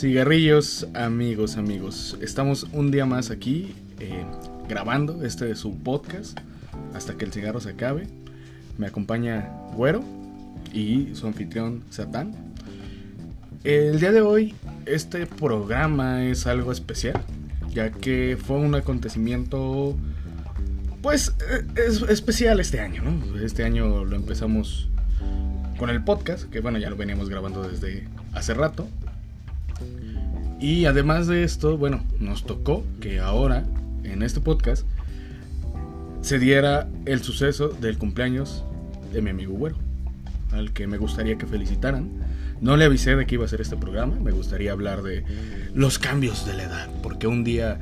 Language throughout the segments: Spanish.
Cigarrillos, amigos, amigos. Estamos un día más aquí eh, grabando este de su podcast hasta que el cigarro se acabe. Me acompaña Güero y su anfitrión Satán. El día de hoy este programa es algo especial, ya que fue un acontecimiento pues eh, es especial este año, ¿no? Este año lo empezamos con el podcast, que bueno, ya lo veníamos grabando desde hace rato. Y además de esto, bueno, nos tocó que ahora, en este podcast, se diera el suceso del cumpleaños de mi amigo Güero, al que me gustaría que felicitaran. No le avisé de que iba a ser este programa, me gustaría hablar de los cambios de la edad, porque un día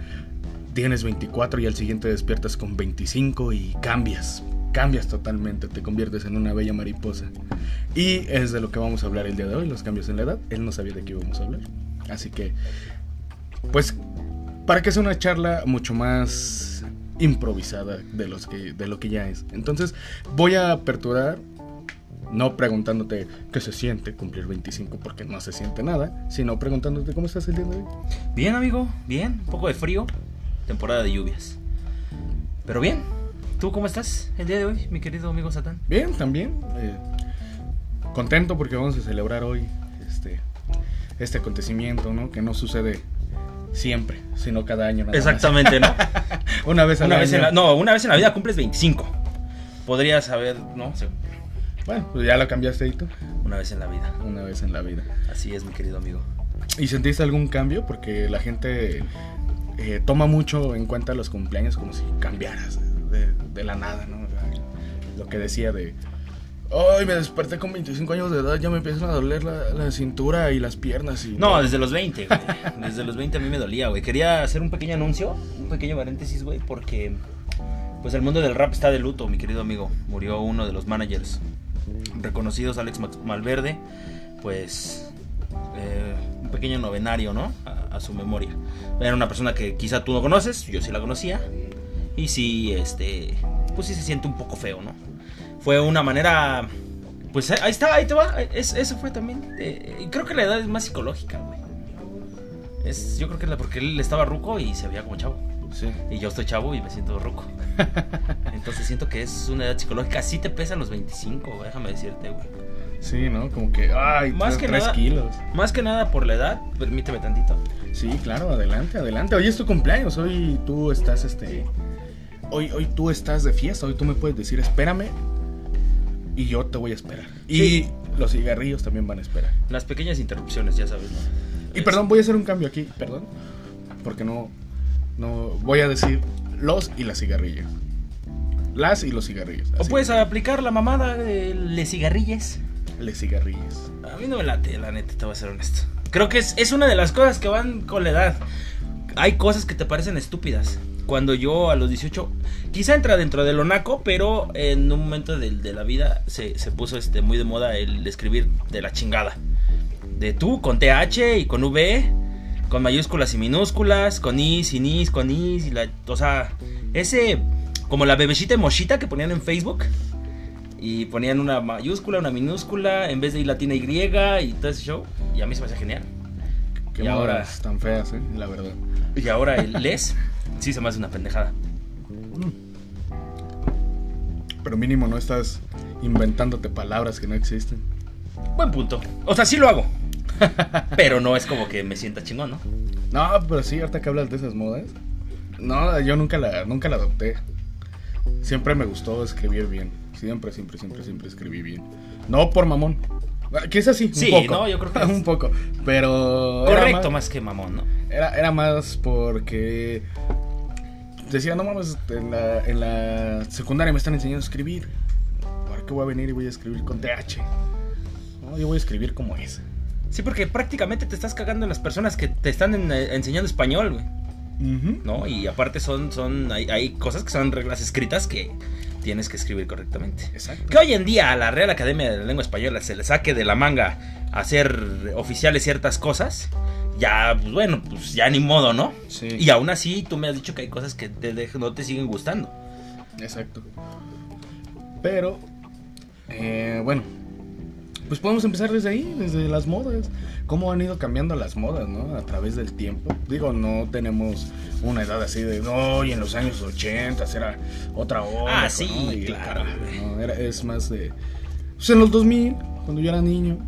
tienes 24 y al siguiente despiertas con 25 y cambias, cambias totalmente, te conviertes en una bella mariposa. Y es de lo que vamos a hablar el día de hoy, los cambios en la edad. Él no sabía de qué íbamos a hablar. Así que, pues, para que sea una charla mucho más improvisada de, los que, de lo que ya es. Entonces, voy a aperturar, no preguntándote qué se siente cumplir 25 porque no se siente nada, sino preguntándote cómo estás el día de hoy. Bien, amigo, bien, un poco de frío, temporada de lluvias. Pero bien, ¿tú cómo estás el día de hoy, mi querido amigo Satán? Bien, también. Eh, contento porque vamos a celebrar hoy este acontecimiento, ¿no? Que no sucede siempre, sino cada año. Nada Exactamente, ¿no? una vez una vez En la, no, una vez en la vida cumples 25. Podrías saber, ¿no? Bueno, pues ya lo cambiaste tú. Una vez en la vida. Una vez en la vida. Así es, mi querido amigo. ¿Y sentiste algún cambio? Porque la gente eh, toma mucho en cuenta los cumpleaños como si cambiaras de, de la nada, ¿no? Lo que decía de Ay, me desperté con 25 años de edad, ya me empiezan a doler la, cintura y las piernas. Y no, desde los 20, güey. Desde los 20 a mí me dolía, güey. Quería hacer un pequeño anuncio, un pequeño paréntesis, güey, porque pues el mundo del rap está de luto, mi querido amigo. Murió uno de los managers reconocidos, Alex Malverde. Pues eh, un pequeño novenario, ¿no? A, a, su memoria. Era una persona que quizá tú no conoces, yo sí la conocía. Y sí, este, pues sí se siente un poco feo, ¿no? Fue una manera. Pues ahí está, ahí te va. eso fue también. Eh, creo que la edad es más psicológica, güey. Es, yo creo que es porque él estaba ruco y se veía como chavo. Sí. Y yo estoy chavo y me siento ruco. Entonces siento que es una edad psicológica. Sí te pesan los 25, déjame decirte, güey. Sí, ¿no? Como que, ay, más que nada, kilos. Más que nada por la edad, permíteme tantito. Sí, claro, adelante, adelante. Hoy es tu cumpleaños, hoy tú estás, este... Hoy, hoy tú estás de fiesta, hoy tú me puedes decir, espérame, y yo te voy a esperar. Y los cigarrillos también van a esperar. Las pequeñas interrupciones, ya sabes, Y perdón, voy a hacer un cambio aquí, perdón. Porque no, no voy a decir los y las cigarrillas. Las y los cigarrillos. O puedes aplicar la mamada de le cigarrillas. Le cigarrillas. A mí no me late, la neta, te voy a ser honesto. Creo que es, es una de las cosas que van con la edad. Hay cosas que te parecen estúpidas cuando yo a los 18, quizá entra dentro de lo naco, pero en un momento de, la vida se, puso este, muy de moda el escribir de la chingada. De tú, con TH y con V, con mayúsculas y minúsculas, con I, sin I, con I, y la, o sea, ese, como la bebecita mochita que ponían en Facebook. Y ponían una mayúscula, una minúscula, en vez de I latina Y y todo ese show. Y a mí se me hace genial. Qué y ahora tan feas, ¿eh? la verdad. Y ahora el les sí se me hace una pendejada. Pero mínimo no estás inventándote palabras que no existen. Buen punto. O sea, sí lo hago. pero no es como que me sienta chingón, ¿no? No, pero sí, ahorita que hablas de esas modas. No, yo nunca la, nunca la adopté. Siempre me gustó escribir bien. Siempre, siempre, siempre, siempre escribí bien. No por mamón. Que es así, sí, no, yo creo que es... un poco. Pero. Correcto, más, que mamón, ¿no? Era, era más porque decía, no mames, en la, en la secundaria me están enseñando a escribir. ¿Por qué voy a venir y voy a escribir con TH? No, yo voy a escribir como es. Sí, porque prácticamente te estás cagando en las personas que te están enseñando español, güey. ¿No? Y aparte son, son, hay, hay, cosas que son reglas escritas que tienes que escribir correctamente. Exacto. Que hoy en día a la Real Academia de la Lengua Española se le saque de la manga hacer oficiales ciertas cosas ya, pues bueno, pues ya ni modo, ¿no? Sí. Y aún así tú me has dicho que hay cosas que te no te siguen gustando. Exacto. Pero, eh, bueno, pues podemos empezar desde ahí, desde las modas. Cómo han ido cambiando las modas, ¿no? A través del tiempo. Digo, no tenemos una edad así de, no, y en los años 80 era otra hora. Ah, sí, claro. ¿no? Era, es más de... Pues en los 2000, cuando yo era niño,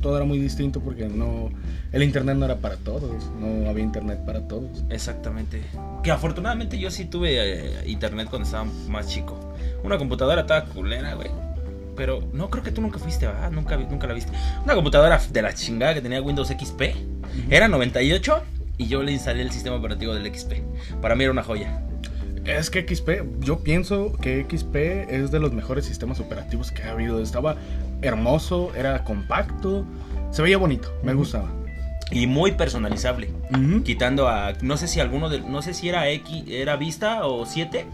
todo era muy distinto porque no... El internet no era para todos, no había internet para todos. Exactamente. Que afortunadamente yo sí tuve eh, internet cuando estaba más chico. Una computadora estaba culera, güey. Pero no creo que tú nunca fuiste, ¿verdad? Nunca, nunca la viste. Una computadora de la chingada que tenía Windows XP. Era 98 y yo le instalé el sistema operativo del XP. Para mí era una joya. Es que XP, yo pienso que XP es de los mejores sistemas operativos que ha habido. Estaba hermoso, era compacto, se veía bonito, me gustaba. Y muy personalizable. Quitando a. No sé si alguno de. No sé si era X. Era Vista o 7.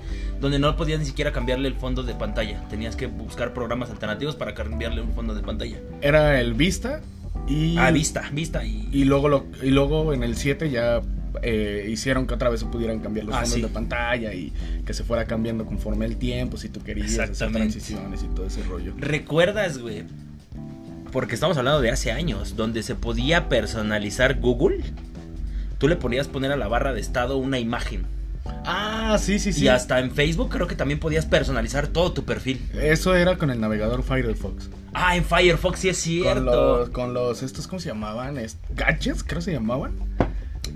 Donde no podías ni siquiera cambiarle el fondo de pantalla. Tenías que buscar programas alternativos para cambiarle un fondo de pantalla. Era el Vista y, Ah, Vista, Vista y. y luego lo, y luego en el 7 ya eh, hicieron que otra vez se pudieran cambiar los Ah, fondos sí. de pantalla y que se fuera cambiando conforme el tiempo, si tú querías hacer transiciones y todo ese rollo. ¿Recuerdas, güey? Porque estamos hablando de hace años, donde se podía personalizar Google. Tú le ponías poner a la barra de estado una imagen. Ah, sí, sí, sí. Y hasta en Facebook creo que también podías personalizar todo tu perfil. Eso era con el navegador Firefox. Ah, en Firefox sí es Con cierto. los, con los, estos, ¿cómo se llamaban? Gadgets, creo que se llamaban.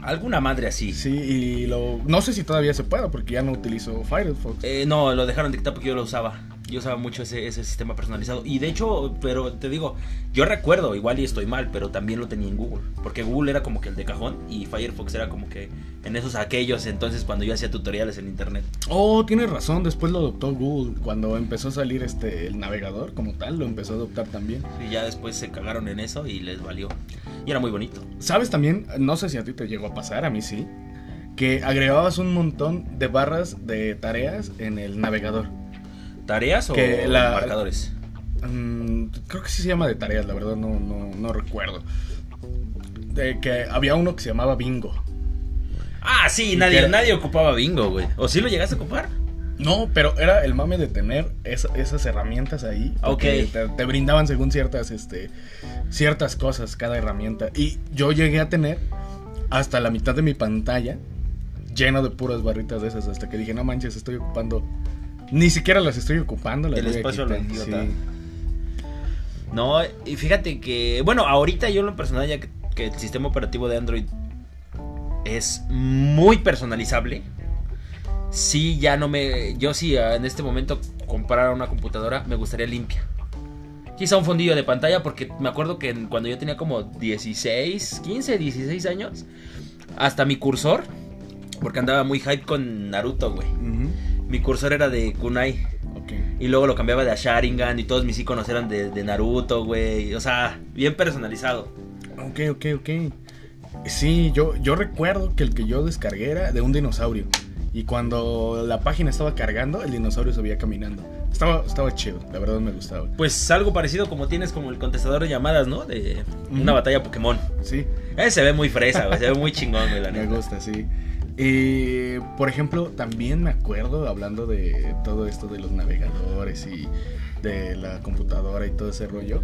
Alguna madre así. Sí, y lo, no sé si todavía se pueda porque ya no utilizo Firefox. Eh, no, lo dejaron de quitar porque yo lo usaba. Yo usaba mucho ese, ese sistema personalizado. Y de hecho, pero te digo, yo recuerdo, igual y estoy mal, pero también lo tenía en Google. Porque Google era como que el de cajón y Firefox era como que en esos aquellos entonces cuando yo hacía tutoriales en internet. Oh, tienes razón, después lo adoptó Google. Cuando empezó a salir este el navegador como tal, lo empezó a adoptar también. Y ya después se cagaron en eso y les valió. Y era muy bonito. ¿Sabes también? No sé si a ti te llegó a pasar, a mí sí. Que agregabas un montón de barras de tareas en el navegador. ¿Tareas o Que la- marcadores? Mm, creo que sí se llama de tareas, la verdad no, no, no recuerdo. De que había uno que se llamaba Bingo. Ah, sí, ¿Y nadie, nadie ocupaba bingo, güey. ¿O sí lo llegaste a ocupar? No, pero era el mame de tener esa- esas herramientas ahí. Ok. Te, te brindaban según ciertas, este, ciertas cosas cada herramienta. Y yo llegué a tener hasta la mitad de mi pantalla lleno de puras barritas de esas. Hasta que dije, no manches, estoy ocupando. Ni siquiera las estoy ocupando. Las El espacio lo quitar". idiota. Sí. No, y fíjate que, bueno, ahorita yo en lo personal ya que, que el sistema operativo de Android es muy personalizable. Sí, ya no me, yo sí ah, en este momento comprara una computadora me gustaría limpia. Quizá un fondillo de pantalla porque me acuerdo que cuando yo tenía como 16, 15, 16 años, hasta mi cursor, porque andaba muy hype con Naruto, güey. Ujú, Mi cursor era de Kunai. ok. Y luego lo cambiaba de a Sharingan y todos mis iconos eran de, de Naruto, güey. O sea, bien personalizado. Ok, ok, ok. Sí, yo, yo recuerdo que el que yo descargué era de un dinosaurio. Y cuando la página estaba cargando, el dinosaurio se veía caminando. Estaba, estaba chido, la verdad me gustaba. Pues algo parecido como tienes como el contestador de llamadas, ¿no? De una batalla Pokémon. Sí, Ese se ve muy fresa, güey. Se ve muy chingón, güey, la me neta. gusta, sí. Y, por ejemplo, también me acuerdo, hablando de todo esto de los navegadores y de la computadora y todo ese rollo,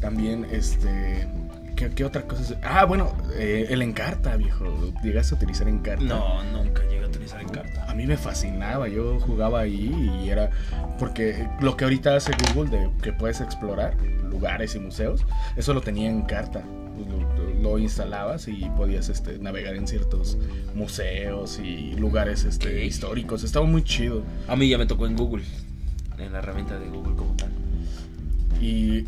también, este... ¿Qué, qué otra cosa? Ah, bueno, eh, el Encarta, viejo. ¿Llegaste a utilizar Encarta? No, nunca llegué a utilizar Encarta. A mí me fascinaba, yo jugaba ahí y era porque lo que ahorita hace Google de que puedes explorar lugares y museos, eso lo tenía en carta. Lo, lo instalabas y podías este, navegar en ciertos museos y lugares este, históricos. Estaba muy chido. A mí ya me tocó en Google. En la herramienta de Google como tal. Y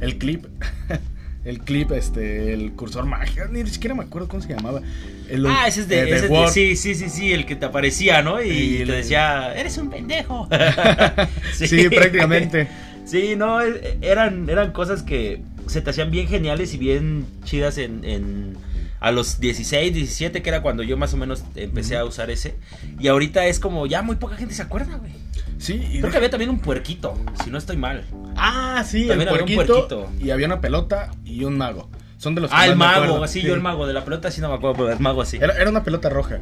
el clip, el clip, este, el cursor mágico, ni siquiera me acuerdo cómo se llamaba. El- Ah, ese es de, eh, ese es de- sí, sí, sí, sí, el que te aparecía, ¿no? Y, Y te decía, eres un pendejo. Sí, prácticamente. Sí, no, e- eran, eran cosas que se te hacían bien geniales y bien chidas en, en- a los 16, 17, que era cuando yo más o menos empecé a usar ese. Y ahorita es como, ya muy poca gente se acuerda, güey. Sí, y Creo que había también un puerquito, si no estoy mal. Ah, sí, También el había un puerquito, puerquito. Y había una pelota y un mago. Son de los que Ah, el me mago, sí, Sí. yo el mago, de la pelota sí no me acuerdo, pero el mago sí. Era, era una pelota roja.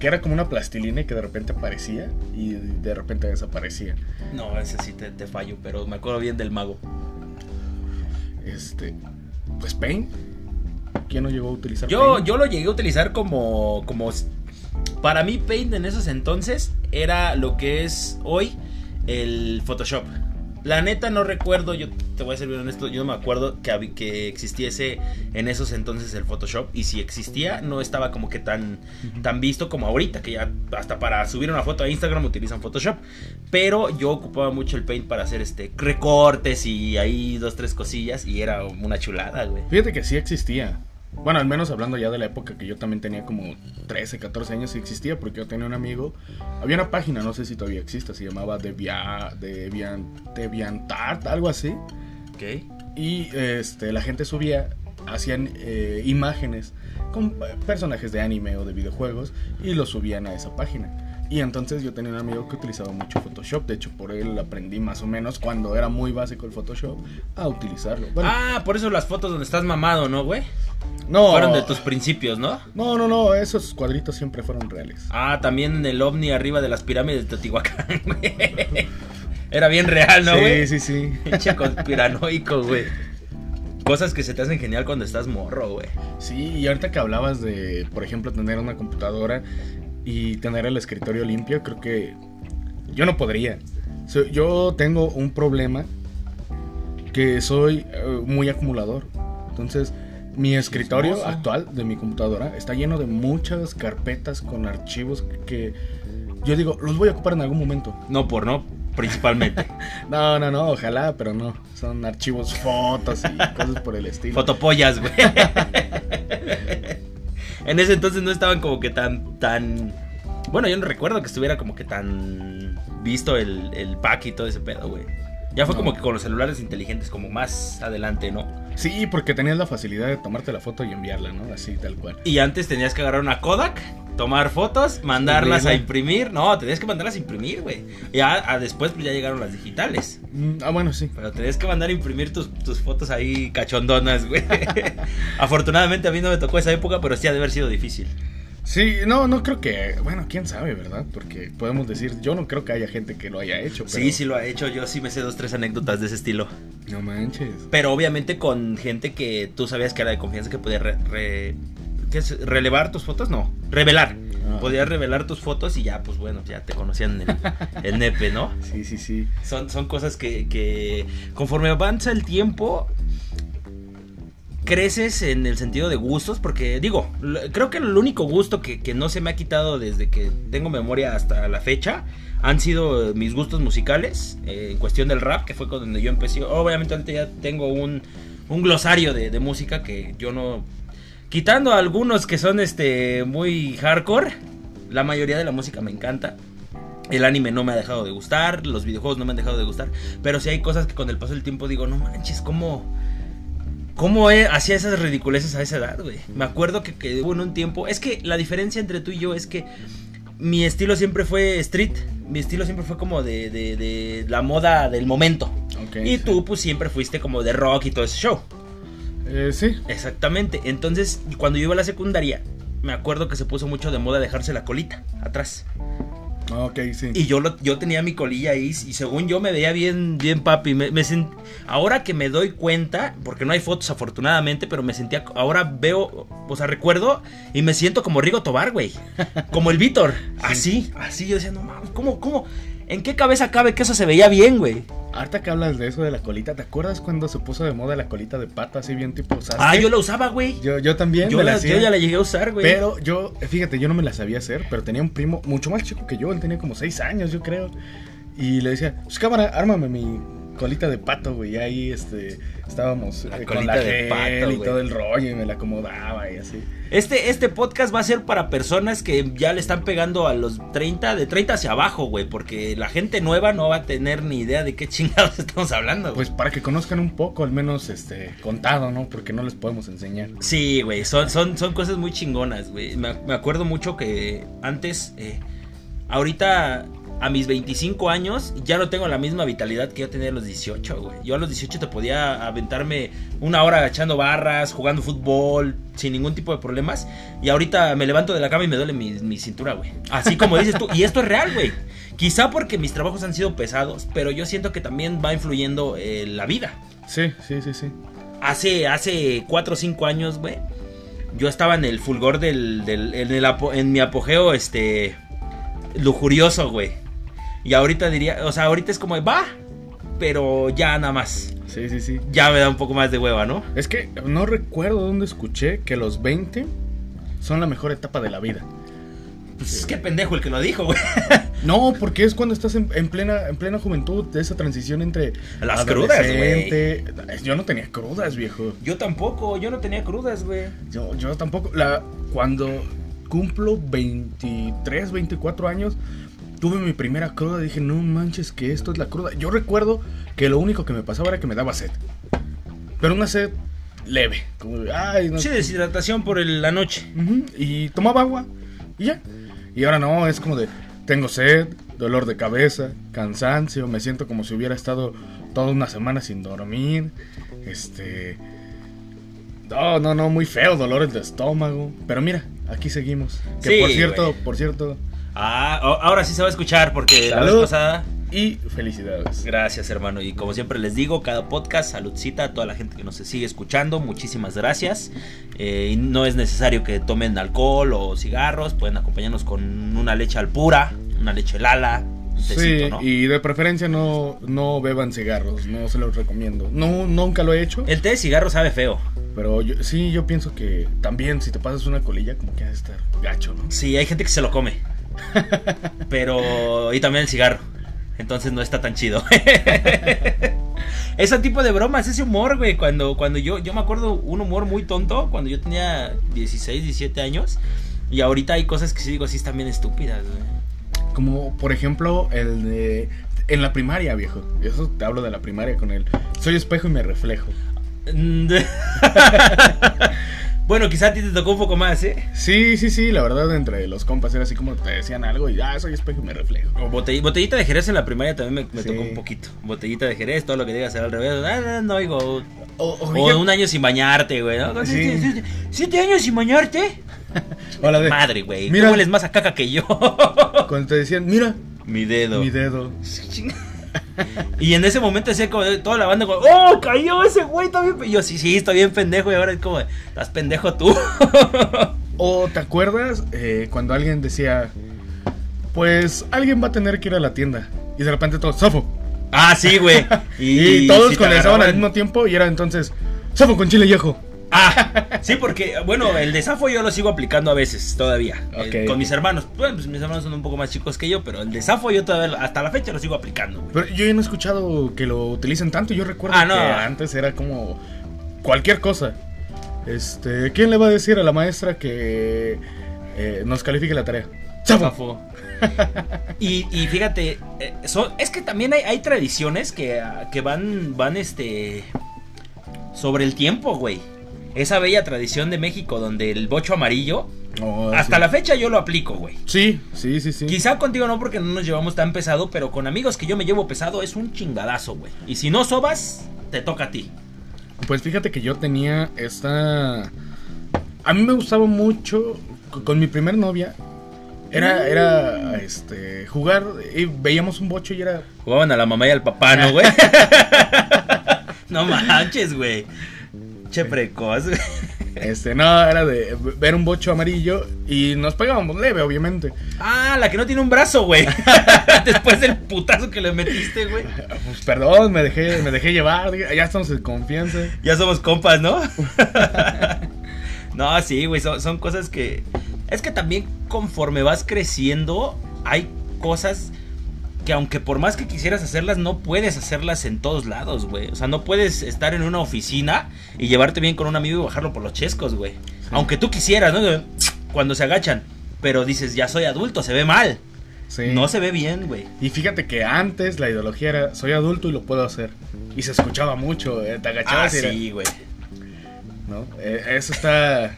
Que era como una plastilina y que de repente aparecía y de repente desaparecía. No, ese sí te, te fallo, pero me acuerdo bien del mago. Este, pues Paint. ¿Quién no llegó a utilizar Yo, Paint? yo lo llegué a utilizar como, como... Para mí Paint en esos entonces era lo que es hoy el Photoshop. La neta no recuerdo, yo te voy a ser bien honesto, yo no me acuerdo que, que existiese en esos entonces el Photoshop. Y si existía, no estaba como que tan, tan visto como ahorita, que ya hasta para subir una foto a Instagram utilizan Photoshop. Pero yo ocupaba mucho el Paint para hacer este recortes y ahí dos, tres cosillas y era una chulada, güey. Fíjate que sí existía. Bueno, al menos hablando ya de la época que yo también tenía como 13, 14 años, sí existía porque yo tenía un amigo. Había una página, no sé si todavía existe, se llamaba Devia, Deviant, DeviantArt, algo así. Ok. Y este, la gente subía, hacían eh, imágenes con personajes de anime o de videojuegos y los subían a esa página. Y entonces yo tenía un amigo que utilizaba mucho Photoshop. De hecho, por él aprendí más o menos cuando era muy básico el Photoshop a utilizarlo. Bueno, Ah, por eso las fotos donde estás mamado, ¿no, güey? No, Fueron de tus principios, ¿no? no, no, no, esos cuadritos siempre fueron reales. Ah, también el ovni arriba de las pirámides de Teotihuacán, güey. Era bien real, ¿no, güey? sí, sí, sí. Pinche conspiranoico, güey. Cosas que se te hacen genial cuando estás morro, güey. Sí, y ahorita que hablabas de, por ejemplo, tener una computadora y tener el escritorio limpio, creo que yo no podría. Yo tengo un problema que soy eh, muy acumulador. Entonces, mi escritorio actual de mi computadora está lleno de muchas carpetas con archivos que yo digo, los voy a ocupar en algún momento. No por no, principalmente. No, no, no, ojalá, pero no. Son archivos, fotos y cosas por el estilo. Fotopollas, güey. en ese entonces no estaban como que tan, tan... Bueno, yo no recuerdo que estuviera como que tan visto el, el pack y todo ese pedo, güey. Ya fue No. como que con los celulares inteligentes, como más adelante, ¿no? Sí, porque tenías la facilidad de tomarte la foto y enviarla, ¿no? Así, tal cual. Y antes tenías que agarrar una Kodak, tomar fotos, mandarlas a imprimir. No, tenías que mandarlas a imprimir, güey. Ya a- después pues ya llegaron las digitales. Mm, ah, bueno, sí. Pero tenías que mandar a imprimir tus, tus fotos ahí cachondonas, güey. Afortunadamente a mí no me tocó esa época, pero sí ha de haber sido difícil. Sí, no, no creo que. Bueno, quién sabe, ¿verdad? Porque podemos decir, yo no creo que haya gente que lo haya hecho. Pero... Sí, sí lo ha hecho. Yo sí me sé dos, tres anécdotas de ese estilo. No manches. Pero obviamente con gente que tú sabías que era de confianza que podía re- re- ¿qué es? relevar tus fotos, no, revelar. Ah. Podías revelar tus fotos y ya, pues bueno, ya te conocían el, el nepe, ¿no? Sí, sí, sí. Son, son cosas que, que conforme avanza el tiempo, creces en el sentido de gustos, porque digo, creo que el único gusto que, que no se me ha quitado desde que tengo memoria hasta la fecha han sido mis gustos musicales, eh, en cuestión del rap, que fue con donde yo empecé. Obviamente ahorita ya tengo un, un glosario de, música que yo no... Quitando algunos que son este muy hardcore, la mayoría de la música me encanta. El anime no me ha dejado de gustar, los videojuegos no me han dejado de gustar, pero sí hay cosas que con el paso del tiempo digo, no manches, ¿cómo, cómo he- hacía esas ridiculeces a esa edad, güey? Me acuerdo que, que hubo en un tiempo, es que la diferencia entre tú y yo es que mi estilo siempre fue street, mi estilo siempre fue como de, de- de la moda del momento. Y sí. tú pues siempre fuiste como de rock y todo ese show. Eh, sí. Exactamente. Entonces, cuando yo iba a la secundaria, me acuerdo que se puso mucho de moda dejarse la colita atrás. Ok, sí. Y yo, lo, yo tenía mi colilla ahí y según yo me veía bien, bien papi. Me, me sent- Ahora que me doy cuenta, porque no hay fotos afortunadamente, pero me sentía, ahora veo, o sea, recuerdo y me siento como Rigo Tobar, güey. Como el Víctor. Así, así. Yo decía, no mames, ¿cómo, cómo? ¿En qué cabeza cabe que eso se veía bien, güey? Ahorita que hablas de eso de la colita, ¿te acuerdas cuando se puso de moda la colita de pata así bien tipo Sasuke? Ah, yo la usaba, güey. Yo, yo también Yo, me la- la hacía. yo ya la llegué a usar, güey. Pero yo, fíjate, yo no me la sabía hacer, pero tenía un primo mucho más chico que yo, él tenía como 6 años, yo creo. Y le decía, pues cámara, ármame mi colita de pato, güey. Y ahí este, estábamos La eh, con colita la de gel pato, y güey. todo el rollo y me la acomodaba y así. Este, este podcast va a ser para personas que ya le están pegando a los 30, de 30 hacia abajo, güey, porque la gente nueva no va a tener ni idea de qué chingados estamos hablando. güey. Pues para que conozcan un poco, al menos este, contado, ¿no? Porque no les podemos enseñar. Sí, güey, son, son, son cosas muy chingonas, güey. Me, me acuerdo mucho que antes, eh, ahorita a mis 25 años, ya no tengo la misma vitalidad que yo tenía a los 18, güey. Yo a los 18 te podía aventarme una hora echando barras, jugando fútbol, sin ningún tipo de problemas. Y ahorita me levanto de la cama y me duele mi, mi cintura, güey. Así como dices tú. Y esto es real, güey. Quizá porque mis trabajos han sido pesados, pero yo siento que también va influyendo eh, la vida. Sí, sí, sí, sí. hace, hace 4 o 5 años, güey, yo estaba en el fulgor del, del en, el en mi apogeo, este, lujurioso, güey. Y ahorita diría, o sea, ahorita es como, va, pero ya nada más. Sí, sí, sí. Ya me da un poco más de hueva, ¿no? Es que no recuerdo dónde escuché que los 20 son la mejor etapa de la vida. Pues qué pendejo el que lo dijo, güey. No, porque es cuando estás en, en plena en plena juventud, de esa transición entre Las crudas. Yo no tenía crudas, viejo. Yo tampoco, yo no tenía crudas, güey. Yo, yo tampoco. La, cuando cumplo 23, 24 años, tuve mi primera cruda. Dije, no manches, que esto es la cruda. Yo recuerdo que lo único que me pasaba era que me daba sed. Pero una sed leve. Como, de, ay, no Sí, deshidratación por el- la noche. Ujú, Y tomaba agua y ya. Y ahora no, es como de, tengo sed, dolor de cabeza, cansancio, me siento como si hubiera estado toda una semana sin dormir. Este... No, no, no, muy feo, dolores de estómago. Pero mira, aquí seguimos. Que Sí, por cierto, güey. por cierto, Ah, ahora sí se va a escuchar porque la vez Salud. pasada. y felicidades. Gracias, hermano. Y como siempre les digo, cada podcast, saludcita a toda la gente que nos sigue escuchando. Muchísimas gracias. Eh, y no es necesario que tomen alcohol o cigarros. Pueden acompañarnos con una leche al pura, una leche lala, Sí, y de preferencia no, no beban cigarros, no se los recomiendo. No, nunca lo he hecho, El té de cigarro sabe feo. pero yo, sí, yo pienso que también si te pasas una colilla, como que ha de estar gacho, ¿no? Sí, hay gente que se lo come. Pero. Y también el cigarro. Entonces no está tan chido. Ese tipo de bromas, ese humor, güey. Cuando, cuando yo, yo me acuerdo un humor muy tonto cuando yo tenía 16, 17 años. Y ahorita hay cosas que sí digo, sí están bien estúpidas, güey. Como por ejemplo el de en la primaria, viejo. Eso te hablo de la primaria con él. Soy espejo y me reflejo. Bueno, quizá a ti te tocó un poco más, ¿eh? Sí, sí, sí, la verdad entre los compas era así como te decían algo y ah, soy espejo y me reflejo. O botell- botellita de Jerez en la primaria también me, me Sí. tocó un poquito. Botellita de Jerez, todo lo que digas será al revés. Ah, no, no, oigo. O, o O fíjate- un año sin bañarte, güey. ¿no? Sí. ¿Siete, años sin bañarte? de- Madre, güey. Mira. Tú hueles más a caca que yo. cuando te decían, mira, Mi dedo. mi dedo. Y en ese momento decía como toda la banda como, ¡Oh, cayó ese güey también! Y yo, sí, sí, está bien pendejo. Y ahora es como, estás pendejo tú. O te acuerdas eh, cuando alguien decía, pues alguien va a tener que ir a la tienda. Y de repente todos, Safo. ah, sí, güey. Y, todos sí te condensaban al mismo tiempo y era entonces, Safo con chile ajo. Ah, sí, porque, bueno, el desafo yo lo sigo aplicando a veces todavía. Eh, con mis hermanos. Bueno, pues mis hermanos son un poco más chicos que yo, pero el desafo yo todavía, hasta la fecha lo sigo aplicando, güey. Pero yo ya no he escuchado que lo utilicen tanto. Yo recuerdo Ah, no. que antes era como cualquier cosa. Este, ¿quién le va a decir a la maestra que eh, nos califique la tarea? Zafo. Y, y fíjate, eh, son- es que también hay, hay tradiciones que, ah, que van, van este, sobre el tiempo, güey. Esa bella tradición de México donde el bocho amarillo, Oh, hasta sí. la fecha yo lo aplico, güey. Sí, sí, sí, sí. Quizá contigo no porque no nos llevamos tan pesado, pero con amigos que yo me llevo pesado es un chingadazo, güey. Y si no sobas, te toca a ti. Pues fíjate que yo tenía esta... A mí me gustaba mucho, con mi primer novia, era, era, este, jugar, y veíamos un bocho y era... Jugaban a la mamá y al papá, ¿no, güey? no manches, güey. Che precoz, güey. Este, no, era de ver un bocho amarillo y nos pegábamos leve, obviamente. Ah, la que no tiene un brazo, güey. Después del putazo que le metiste, güey. Pues perdón, me dejé, me dejé llevar, ya estamos en confianza. Ya somos compas, ¿no? no, sí, güey, son, son cosas que... Es que también conforme vas creciendo, hay cosas que aunque por más que quisieras hacerlas, no puedes hacerlas en todos lados, güey. O sea, no puedes estar en una oficina y llevarte bien con un amigo y bajarlo por los chescos, güey. Aunque tú quisieras, ¿no? Cuando se agachan. Pero dices, ya soy adulto, se ve mal. Sí. No se ve bien, güey. Y fíjate que antes la ideología era, soy adulto y lo puedo hacer. Y se escuchaba mucho, eh, te Ah, agachabas y era- sí, güey. ¿no? Eh, eso está...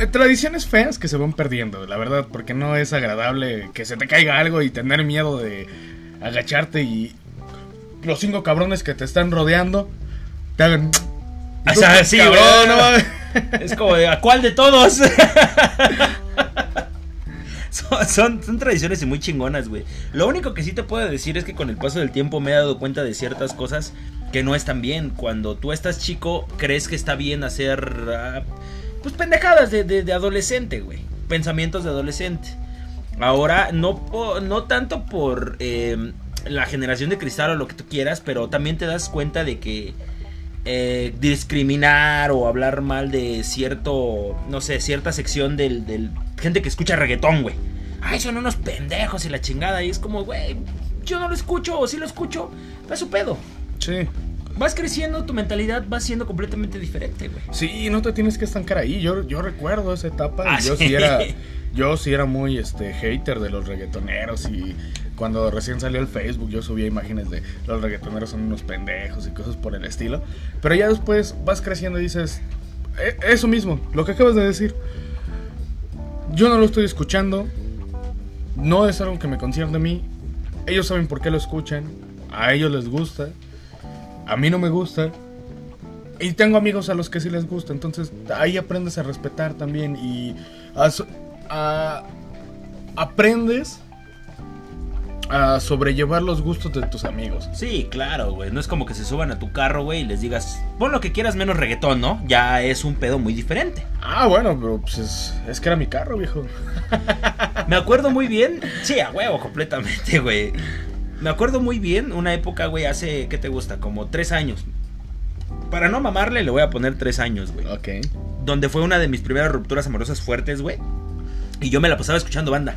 eh, tradiciones feas que se van perdiendo, la verdad, porque no es agradable que se te caiga algo y tener miedo de agacharte y los cinco cabrones que te están rodeando te hagan... O sea, sí, cabrón, no. Es como ¿a cuál de todos? son, son, son tradiciones y muy chingonas, güey. Lo único que sí te puedo decir es que con el paso del tiempo me he dado cuenta de ciertas cosas que no están bien. Cuando tú estás chico, crees que está bien hacer, ah, pues, pendejadas de, de- adolescente, güey. Pensamientos de adolescente. Ahora, no, no tanto por eh, la generación de cristal o lo que tú quieras, pero también te das cuenta de que eh, discriminar o hablar mal de cierto, no sé, cierta sección del, del gente que escucha reggaetón, güey. Ay, son unos pendejos y la chingada. Y es como, güey, yo no lo escucho o sí lo escucho. Va su pedo. Sí. Vas creciendo, tu mentalidad va siendo completamente diferente, güey. Sí, no te tienes que estancar ahí. Yo, yo recuerdo esa etapa. Ah, yo sí. sí era. Yo sí era muy este hater de los reggaetoneros. Y cuando recién salió el Facebook, yo subía imágenes de los reggaetoneros son unos pendejos y cosas por el estilo. Pero ya después vas creciendo y dices. "E- Eso mismo, lo que acabas de decir. Yo no lo estoy escuchando. No es algo que me concierne a mí. Ellos saben por qué lo escuchan. A ellos les gusta. A mí no me gusta. Y tengo amigos a los que sí les gusta. Entonces ahí aprendes a respetar también. Y a aprendes a sobrellevar los gustos de tus amigos. Sí, claro, güey. No es como que se suban a tu carro, güey, y les digas, pon lo que quieras menos reggaetón, ¿no? Ya es un pedo muy diferente. Ah, bueno, pero pues es, es que era mi carro, viejo. Me acuerdo muy bien. Sí, a huevo, completamente, güey. Me acuerdo muy bien una época, güey, hace, ¿qué te gusta? Como tres años. Para no mamarle, le voy a poner tres años, güey. Ok. Donde fue una de mis primeras rupturas amorosas fuertes, güey. Y yo me la pasaba escuchando banda.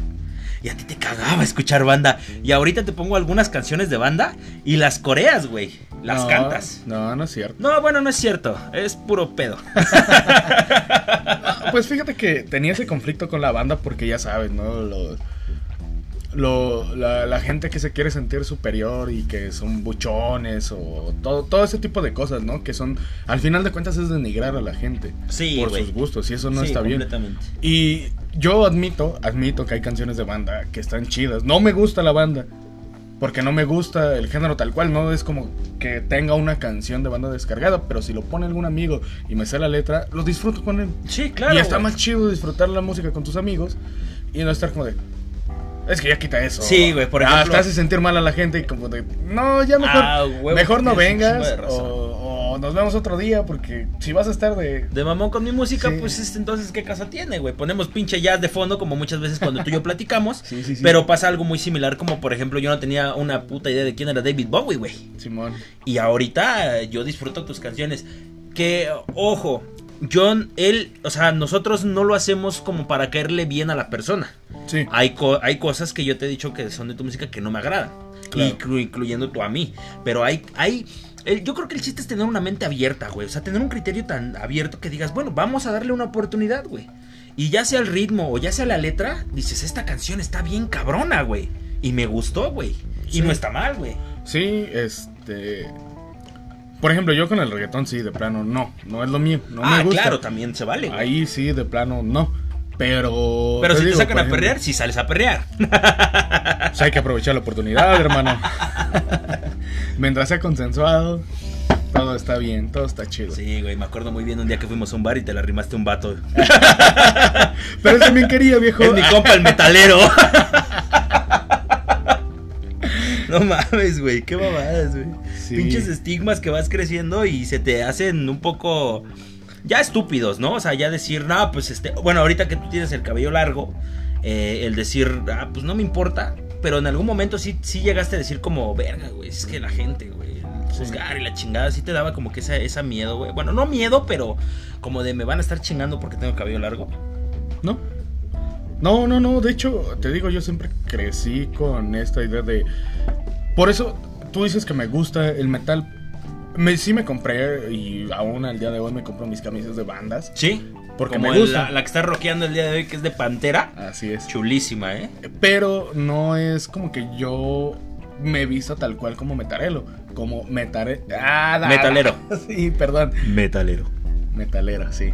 Y a ti te cagaba escuchar banda. Y ahorita te pongo algunas canciones de banda y las coreas, güey. Las No, cantas. No, no es cierto. No, bueno, no es cierto. Es puro pedo. Pues fíjate que tenía ese conflicto con la banda porque ya sabes, ¿no? Lo, lo- la, la gente que se quiere sentir superior y que son buchones o todo, todo ese tipo de cosas, ¿no? Que son, al final de cuentas es denigrar a la gente Sí, por güey. sus gustos y eso no Sí, está bien. completamente. Y yo admito, admito que hay canciones de banda que están chidas. No me gusta la banda. Porque no me gusta el género tal cual, no es como que tenga una canción de banda descargada, pero si lo pone algún amigo y me sé la letra, lo disfruto con él. Sí, claro. y está güey. más chido disfrutar la música con tus amigos y no estar como de. Es que ya quita eso. Sí, güey, por Ah, ejemplo- Hasta hace sentir mal a la gente y como de. No, ya mejor. Ah, huevo, mejor no vengas. O, o nos vemos otro día porque si vas a estar de. De mamón con mi música, Sí. pues este, entonces, ¿qué caso tiene, güey? Ponemos pinche jazz de fondo, como muchas veces cuando tú y yo platicamos. Sí, sí, sí. Pero pasa algo muy similar, como por ejemplo, yo no tenía una puta idea de quién era David Bowie, güey. Simón. Y ahorita yo disfruto tus canciones. Que, ojo, John, él, o sea, nosotros no lo hacemos como para caerle bien a la persona. Sí. Hay, co- hay cosas que yo te he dicho que son de tu música que no me agradan. Claro. Inclu- incluyendo tú a mí. Pero hay, hay el- yo creo que el chiste es tener una mente abierta, güey. O sea, tener un criterio tan abierto que digas, bueno, vamos a darle una oportunidad, güey. Y ya sea el ritmo o ya sea la letra, dices, esta canción está bien cabrona, güey. Y me gustó, güey. Y no está mal, güey. Sí, este. Por ejemplo, yo con el reggaetón sí, de plano, no. No es lo mío. No ah, me gusta. claro, también se vale, güey. Ahí sí, de plano, no. Pero. Pero si digo, te sacan a perrear, sí sales a perrear. pues hay que aprovechar la oportunidad, hermano. Mientras sea consensuado, todo está bien, todo está chido. Sí, güey, me acuerdo muy bien un día que fuimos a un bar y te la rimaste un vato. Pero él también quería, viejo. Es mi compa el metalero. No mames, güey, qué mamadas, güey. Sí. Pinches estigmas que vas creciendo y se te hacen un poco ya estúpidos, ¿no? O sea, ya decir, no, pues este, bueno, ahorita que tú tienes el cabello largo, eh, el decir, ah, pues no me importa, pero en algún momento sí, sí llegaste a decir como, verga, güey, es que la gente, güey, juzgar y la chingada, sí te daba como que esa, esa miedo, güey. Bueno, no miedo, pero como de me van a estar chingando porque tengo cabello largo. ¿No? No, no, no. De hecho, te digo, yo siempre crecí con esta idea de. Por eso tú dices que me gusta el metal. Me, sí me compré y aún al día de hoy me compro mis camisas de bandas. Sí, Porque como me gusta. La, la que está rockeando el día de hoy, que es de Pantera. Así es. Chulísima, ¿eh? Pero no es como que yo me vista tal cual como metalero. Como metare... ah, da- Metalero. Sí, perdón. Metalero. Metalera, sí.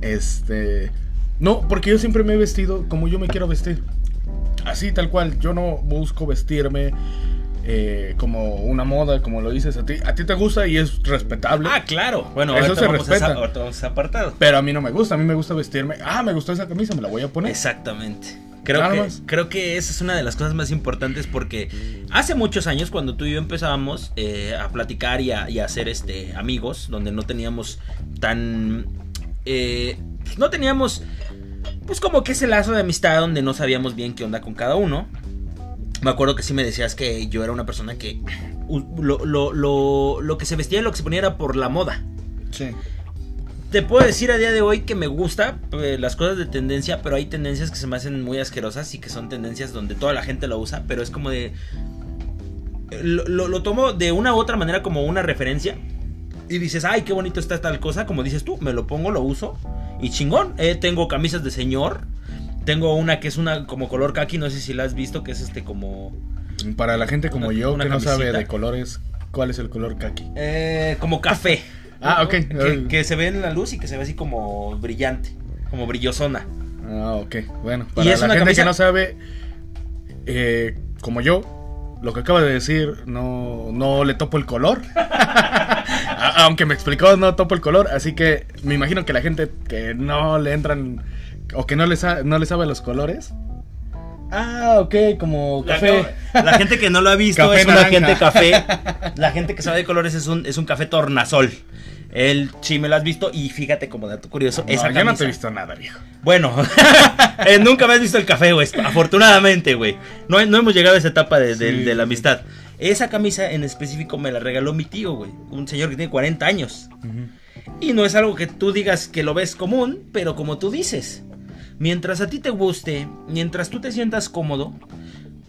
Este. No, porque yo siempre me he vestido como yo me quiero vestir. Así, tal cual. Yo no busco vestirme eh, como una moda, como lo dices a ti. A ti te gusta y es respetable. Ah, claro. Bueno, Eso se respeta. a apartado. Pero a mí no me gusta. A mí me gusta vestirme. Ah, me gustó esa camisa, me la voy a poner. Exactamente. Creo que, más. creo que esa es una de las cosas más importantes porque hace muchos años cuando tú y yo empezábamos eh, a platicar y a, y a hacer este, amigos, donde no teníamos tan... eh, pues no teníamos pues como que ese lazo de amistad donde no sabíamos bien qué onda con cada uno. Me acuerdo que sí me decías que yo era una persona que lo, lo, lo, lo que se vestía y lo que se ponía era por la moda. Sí. Te puedo decir a día de hoy que me gusta eh, las cosas de tendencia, pero hay tendencias que se me hacen muy asquerosas y que son tendencias donde toda la gente lo usa, pero es como de... Lo, lo- lo tomo de una u otra manera como una referencia y dices, ay, qué bonito está tal cosa, como dices tú, me lo pongo, lo uso y chingón. Eh, tengo camisas de señor, tengo una que es una como color kaki, no sé si la has visto, que es este como... Para la gente como Una- yo una que no sabe de colores, ¿cuál es el color kaki? eh, como café. Ah, ok. Que, que se ve en la luz y que se ve así como brillante, como brillosona. Ah, ok. Bueno, Y para es la una gente camisa- que no sabe, eh, como yo, lo que acaba de decir, no, no le topo el color. Aunque me explicó, no topo el color. Así que me imagino que la gente que no le entran o que no le, no le sabe los colores. Ah, ok, como café. la gente que no lo ha visto Café es una naranja. gente café. La gente que sabe de colores es un, es un café tornasol. Él sí me lo has visto y fíjate como dato curioso. No, esa yo no te camisa- he visto nada, viejo. Bueno, eh, nunca me has visto el café, güey. Afortunadamente, güey. No, no hemos llegado a esa etapa de, de- Sí, de la amistad. Esa camisa en específico me la regaló mi tío, güey. Un señor que tiene 40 años. Y no es algo que tú digas que lo ves común, pero como tú dices, mientras a ti te guste, mientras tú te sientas cómodo,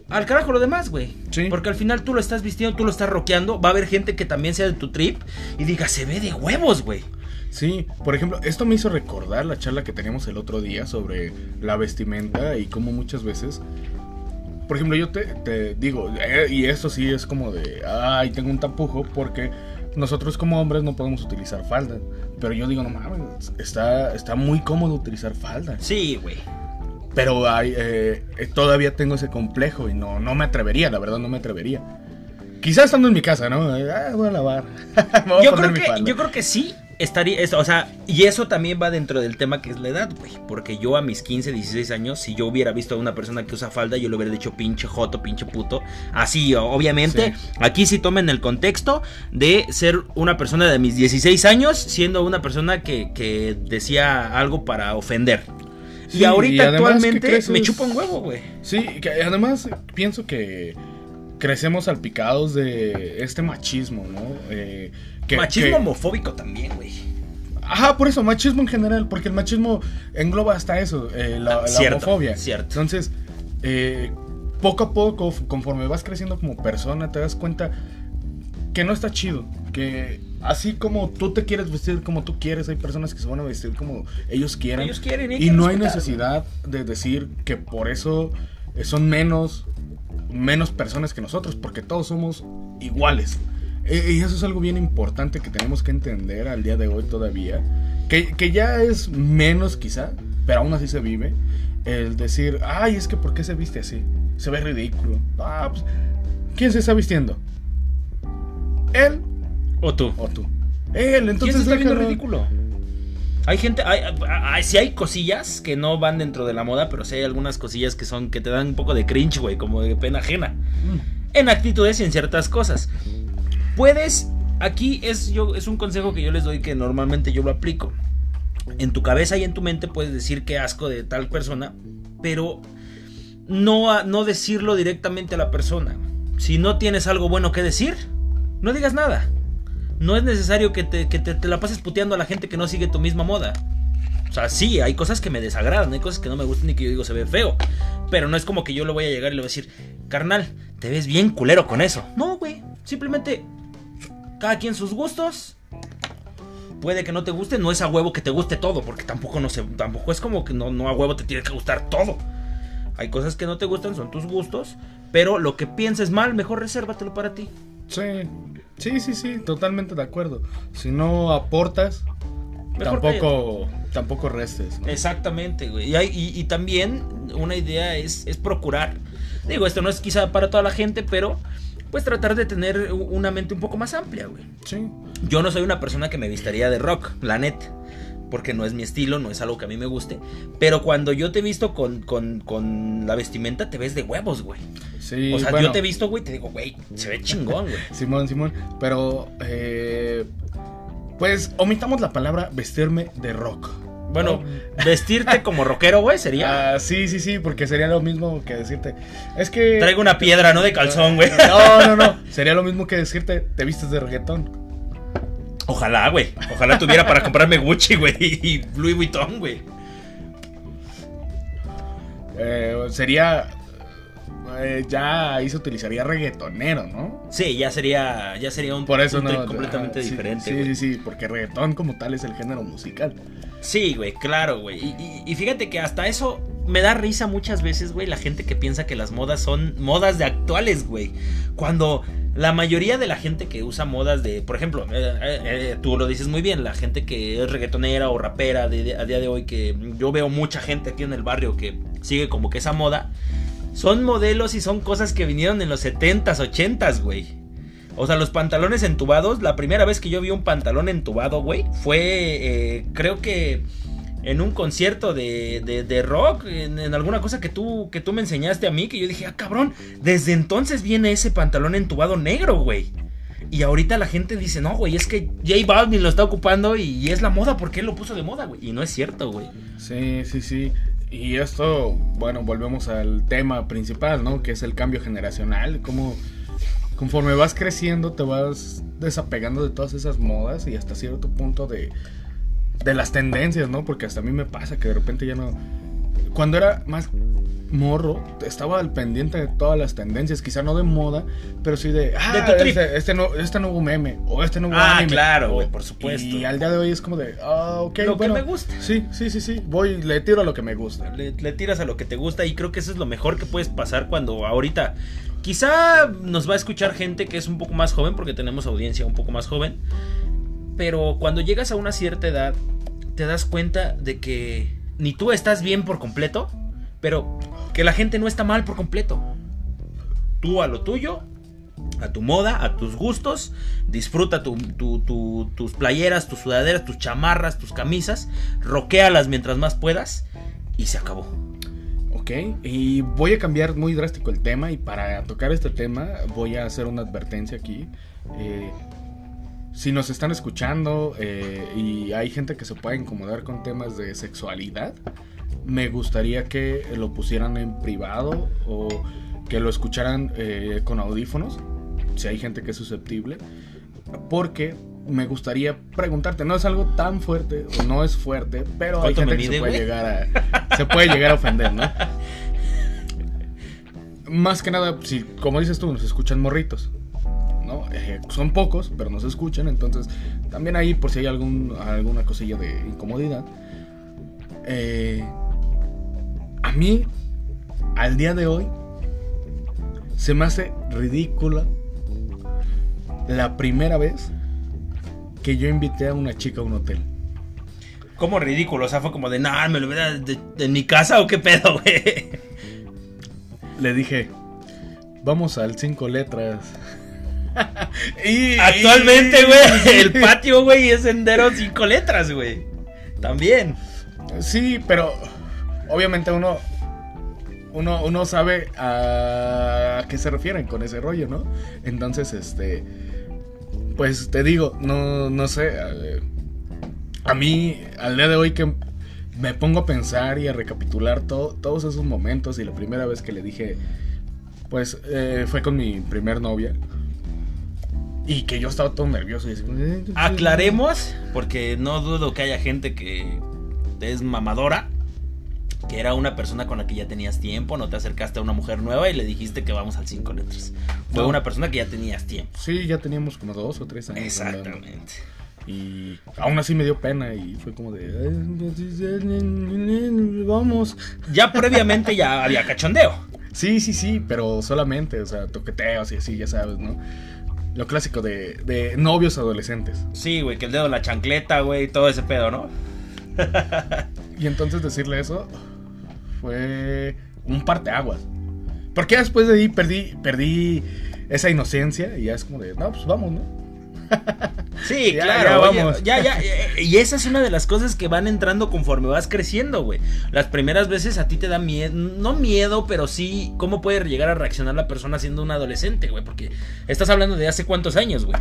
al carajo lo demás, güey. Sí. Porque al final tú lo estás vistiendo, tú lo estás rockeando, va a haber gente que también sea de tu trip y diga, se ve de huevos, güey. Sí, por ejemplo, esto me hizo recordar la charla que teníamos el otro día sobre la vestimenta y cómo muchas veces, por ejemplo, yo te, te digo, eh, y esto sí es como de, ay, tengo un tapujo porque nosotros como hombres no podemos utilizar falda, pero yo digo, no mames, está, está muy cómodo utilizar falda, Sí, güey. pero hay, eh, eh, todavía tengo ese complejo y no, no me atrevería, la verdad no me atrevería. Quizás estando en mi casa, ¿no? Ah, voy a lavar. Me voy a Yo creo, que, yo creo que sí estaría, es- o sea, y eso también va dentro del tema que es la edad, güey. Porque yo a mis 15, 16 años, si yo hubiera visto a una persona que usa falda, yo le hubiera dicho pinche joto, pinche puto. Así, obviamente, Sí. aquí sí tomen el contexto de ser una persona de mis 16 años, siendo una persona que, que decía algo para ofender. Sí, y ahorita y actualmente creces- me chupa un huevo, güey. Sí, que además pienso que crecemos salpicados de este machismo, ¿no? Eh, que- Machismo que- homofóbico también, güey. Ajá, por eso, machismo en general, porque el machismo engloba hasta eso, eh, la, Cierto, homofobia. cierto. Entonces, eh, poco a poco, conforme vas creciendo como persona, te das cuenta que no está chido, que así como tú te quieres vestir como tú quieres, hay personas que se van a vestir como ellos quieran. Ellos quieren, y Y no hay necesidad de decir que por eso eh, son menos, menos personas que nosotros, porque todos somos iguales. E- Y eso es algo bien importante que tenemos que entender al día de hoy todavía. Que, que ya es menos quizá, pero aún así se vive. El decir, ay, es que ¿por qué se viste así? Se ve ridículo. Ah, pues, ¿quién se está vistiendo? ¿Él O tú. o tú? Él, ¿Quién entonces se está viendo ridículo? Hay gente, hay, hay, sí hay cosillas que no van dentro de la moda, pero sí hay algunas cosillas que son que te dan un poco de cringe, güey, como de pena ajena. Mm. En actitudes y en ciertas cosas. Puedes, aquí es, yo, es un consejo que yo les doy que normalmente yo lo aplico. En tu cabeza y en tu mente puedes decir que asco de tal persona, pero no, no decirlo directamente a la persona. Si no tienes algo bueno que decir, no digas nada. No es necesario que, te, que te, te la pases puteando a la gente que no sigue tu misma moda. O sea, sí, hay cosas que me desagradan, hay cosas que no me gustan y que yo digo se ve feo. Pero no es como que yo le voy a llegar y le voy a decir, carnal, te ves bien culero con eso. No, güey. Simplemente, cada quien sus gustos. Puede que no te guste, no es a huevo que te guste todo, porque tampoco no se, tampoco es como que no, no a huevo te tiene que gustar todo. Hay cosas que no te gustan, son tus gustos, pero lo que pienses mal, mejor resérvatelo para ti. Sí, sí, sí, sí, totalmente de acuerdo. Si no aportas, Mejor tampoco, tampoco restes. ¿no? Exactamente, güey. Y, hay- y- y también una idea es, es procurar. Digo, esto no es quizá para toda la gente, pero pues tratar de tener una mente un poco más amplia, güey. Sí, Yo no soy una persona que me vistaría de rock, la neta. porque no es mi estilo, no es algo que a mí me guste. Pero cuando yo te he visto con, con, con la vestimenta, te ves de huevos, güey. Sí, O sea, bueno, yo te he visto, güey, te digo, güey, se ve chingón, güey. Simón, Simón. Pero, eh, pues, omitamos la palabra vestirme de rock. Bueno, vestirte como rockero, güey, sería. Ah, sí, sí, sí, porque sería lo mismo que decirte. Es que. Traigo una piedra, no de calzón, güey. No, no, no. Sería lo mismo que decirte, te vistes de reggaetón. Ojalá, güey. Ojalá tuviera para comprarme Gucci, güey, y Louis Vuitton, güey. Eh, sería. Eh, ya ahí se utilizaría reggaetonero, ¿no? Sí, ya sería, ya sería un, Por eso un no. completamente ah, sí, diferente, Sí, güey. sí, sí, porque reggaetón como tal es el género musical. Sí, güey, claro, güey. Y, y- y fíjate que hasta eso me da risa muchas veces, güey, la gente que piensa que las modas son modas de actuales, güey. Cuando la mayoría de la gente que usa modas de, por ejemplo, eh, eh, eh, tú lo dices muy bien, la gente que es reggaetonera o rapera de- de- a día de hoy, que yo veo mucha gente aquí en el barrio que sigue como que esa moda, son modelos y son cosas que vinieron en los 70s, 80s, güey. O sea, los pantalones entubados, la primera vez que yo vi un pantalón entubado, güey, fue, eh, creo que en un concierto de, de- de rock, en, en alguna cosa que tú, que tú me enseñaste a mí, que yo dije, ah, cabrón, desde entonces viene ese pantalón entubado negro, güey. Y ahorita la gente dice, no, güey, es que J Balvin lo está ocupando y, y es la moda porque él lo puso de moda, güey. Y no es cierto, güey. Sí, sí, sí. Y esto, bueno, volvemos al tema principal, ¿no? Que es el cambio generacional. Como conforme vas creciendo te vas desapegando de todas esas modas y hasta cierto punto de, de las tendencias, ¿no? Porque hasta a mí me pasa que de repente ya no... Cuando era más morro, estaba al pendiente de todas las tendencias, quizá no de moda, pero sí de... Ah, De tu trip. Este, este, no, este nuevo meme, o este nuevo Ah, anime. claro, güey, por supuesto. Y al día de hoy es como de... Ah, ok, Lo que me gusta. Sí, sí, sí, sí. Voy, le tiro a lo que me gusta. Le, le tiras a lo que te gusta y creo que eso es lo mejor que puedes pasar cuando ahorita quizá nos va a escuchar gente que es un poco más joven porque tenemos audiencia un poco más joven, pero cuando llegas a una cierta edad te das cuenta de que ni tú estás bien por completo, pero que la gente no está mal por completo. Tú a lo tuyo, a tu moda, a tus gustos, disfruta tu- tu- tu- tus playeras, tus sudaderas, tus chamarras, tus camisas, roquéalas mientras más puedas y se acabó. Ok, y voy a cambiar muy drástico el tema y para tocar este tema voy a hacer una advertencia aquí. Eh, si nos están escuchando eh, y hay gente que se pueda incomodar con temas de sexualidad, me gustaría que lo pusieran en privado o que lo escucharan eh, con audífonos, si hay gente que es susceptible, porque me gustaría preguntarte, no es algo tan fuerte, o no es fuerte, pero hay ¿Cuánto me gente que se puede llegar a se puede llegar a ofender, ¿no? Más que nada, si como dices tú, nos escuchan morritos, ¿no? Eh, son pocos, pero nos escuchan, entonces también ahí por si hay algún, alguna cosilla de incomodidad. Eh, a mí, al día de hoy, se me hace ridícula la primera vez que yo invité a una chica a un hotel. Como ridículo, o sea, fue como de, nah, me lo hubiera de, de mi casa o qué pedo, güey. Le dije, vamos al cinco letras. Y- Actualmente, güey, el patio, güey, es sendero cinco letras, güey. También. Sí, pero obviamente uno, uno, uno sabe a qué se refieren con ese rollo, ¿no? Entonces, este, pues te digo, no, no sé, a mí, al día de hoy que me pongo a pensar y a recapitular to- todos esos momentos y la primera vez que le dije, pues eh, fue con mi primer novia. Y que yo estaba todo nervioso. Y así, como, "Eh, Aclaremos, porque no dudo que haya gente que es mamadora. Que era una persona con la que ya tenías tiempo, no te acercaste a una mujer nueva y le dijiste que vamos al cinco letras. Fue No. una persona que ya tenías tiempo. Sí, ya teníamos como dos o tres años. Exactamente. Y aún así me dio pena y fue como de... "Eh, Vamos. Ya previamente ya había cachondeo. Sí, sí, sí, pero solamente, o sea, toqueteos y así, ya sabes, ¿no? Lo clásico de, de novios adolescentes. Sí, güey, que el dedo en la chancleta, güey, todo ese pedo, ¿no? Y entonces decirle eso fue un parteaguas. Porque ya después de ahí perdí, perdí esa inocencia y ya es como de, no, pues vamos, ¿no? Sí, claro, vamos. ya, ya, eh, y esa es una de las cosas que van entrando conforme vas creciendo, güey. Las primeras veces a ti te da miedo, no miedo, pero sí cómo puede llegar a reaccionar la persona siendo un adolescente, güey, porque estás hablando de hace cuántos años, güey.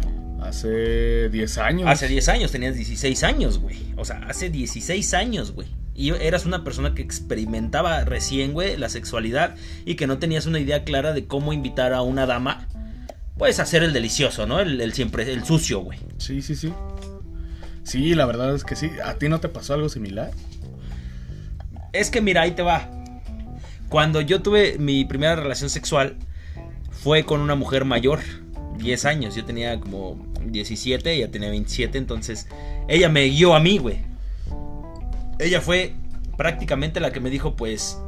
Hace 10 años. Hace 10 años, tenías 16 años, güey. O sea, hace 16 años, güey. Y eras una persona que experimentaba recién, güey, la sexualidad y que no tenías una idea clara de cómo invitar a una dama, a hacer el delicioso, ¿no? El, siempre, el sucio, güey. Sí, sí, sí. Sí, la verdad es que sí. ¿A ti no te pasó algo similar? Es que mira, ahí te va. Cuando yo tuve mi primera relación sexual, fue con una mujer mayor, 10 años. Yo tenía como 17, ella tenía 27, entonces ella me guió a mí, güey ella fue prácticamente la que me dijo, pues,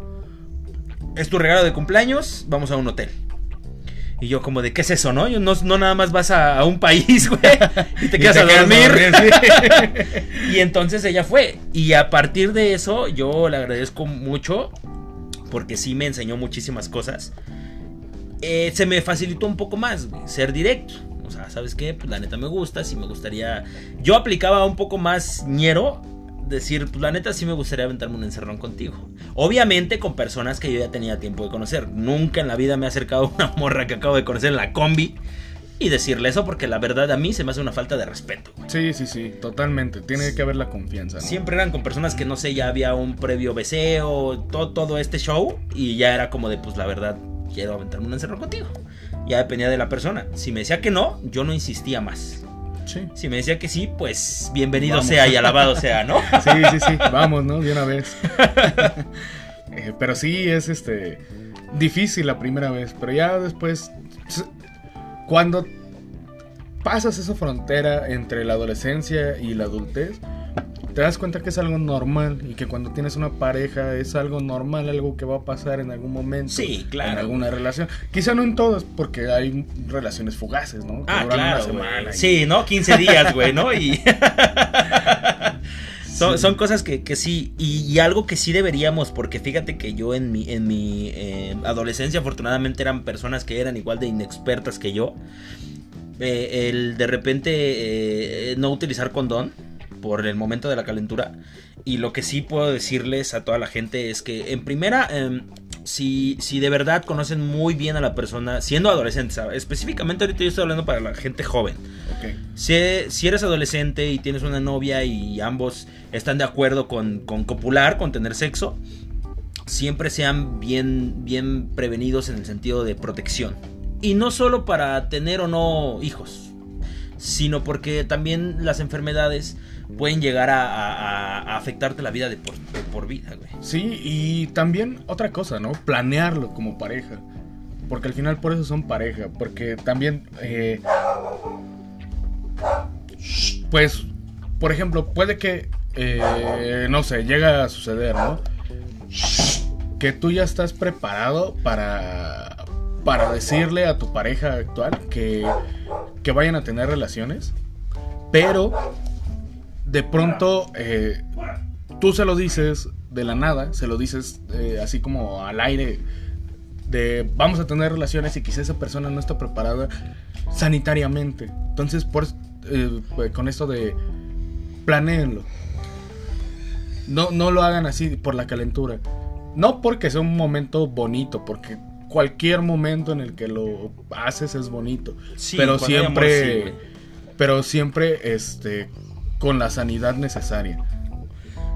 es tu regalo de cumpleaños, vamos a un hotel. Y yo como de, ¿qué es eso, no? Yo no, nada más vas a, un país, güey, y te quedas a dormir. y entonces ella fue. Y a partir de eso, yo le agradezco mucho, porque sí me enseñó muchísimas cosas. Eh, se me facilitó un poco más, ser directo. O sea, ¿sabes qué? Pues la neta me gusta, si me gustaría... Yo aplicaba un poco más ñero decir, pues la neta sí me gustaría aventarme un encerrón contigo. Obviamente con personas que yo ya tenía tiempo de conocer. Nunca en la vida me ha acercado a una morra que acabo de conocer en la combi y decirle eso porque la verdad a mí se me hace una falta de respeto. Sí, sí, sí, totalmente. Tiene que haber la confianza. Siempre eran con personas que no sé, ya había un previo beseo, todo, todo este show y ya era como de, pues la verdad, quiero aventarme un encerrón contigo. Ya dependía de la persona. Si me decía que no, yo no insistía más. Si me decía que sí, pues bienvenido sea y alabado sea, ¿no? Sí, sí, sí, vamos, ¿no? De una vez. Eh, pero sí es este difícil la primera vez, pero ya después cuando pasas esa frontera entre la adolescencia y la adultez, te das cuenta que es algo normal y que cuando tienes una pareja es algo normal, algo que va a pasar en algún momento. Sí, claro. En alguna relación. Quizá no en todas, porque hay relaciones fugaces, ¿no? ah, claro. Sí, ¿no? 15 días, güey, ¿no? Y. Son, cosas que, sí, y, algo que sí deberíamos, porque fíjate que yo en mi, en mi eh, adolescencia afortunadamente eran personas que eran igual de inexpertas que yo. Eh, el de repente eh, no utilizar condón por el momento de la calentura. Y lo que sí puedo decirles a toda la gente es que, en primera, em, si, si, de verdad conocen muy bien a la persona, siendo adolescentes, específicamente ahorita yo estoy hablando para la gente joven. Si, si, eres adolescente y tienes una novia y ambos están de acuerdo con, con copular, con tener sexo, siempre sean bien, bien prevenidos en el sentido de protección. Y no solo para tener o no hijos, sino porque también las enfermedades pueden llegar a, afectarte la vida de por, vida, güey. Sí, y también otra cosa, ¿no? Planearlo como pareja. Porque al final por eso son pareja. Porque también, eh, pues, por ejemplo, puede que, eh, no sé, llega a suceder, ¿no? Que tú ya estás preparado para, para decirle a tu pareja actual que, que vayan a tener relaciones. Pero de pronto eh, tú se lo dices de la nada, se lo dices eh, así como al aire de vamos a tener relaciones y quizá esa persona no está preparada sanitariamente. Entonces, por, eh, pues, con esto de planeenlo. No, no lo hagan así por la calentura. No porque sea un momento bonito, porque cualquier momento en el que lo haces es bonito. pero siempre, pero siempre, este, con la sanidad necesaria.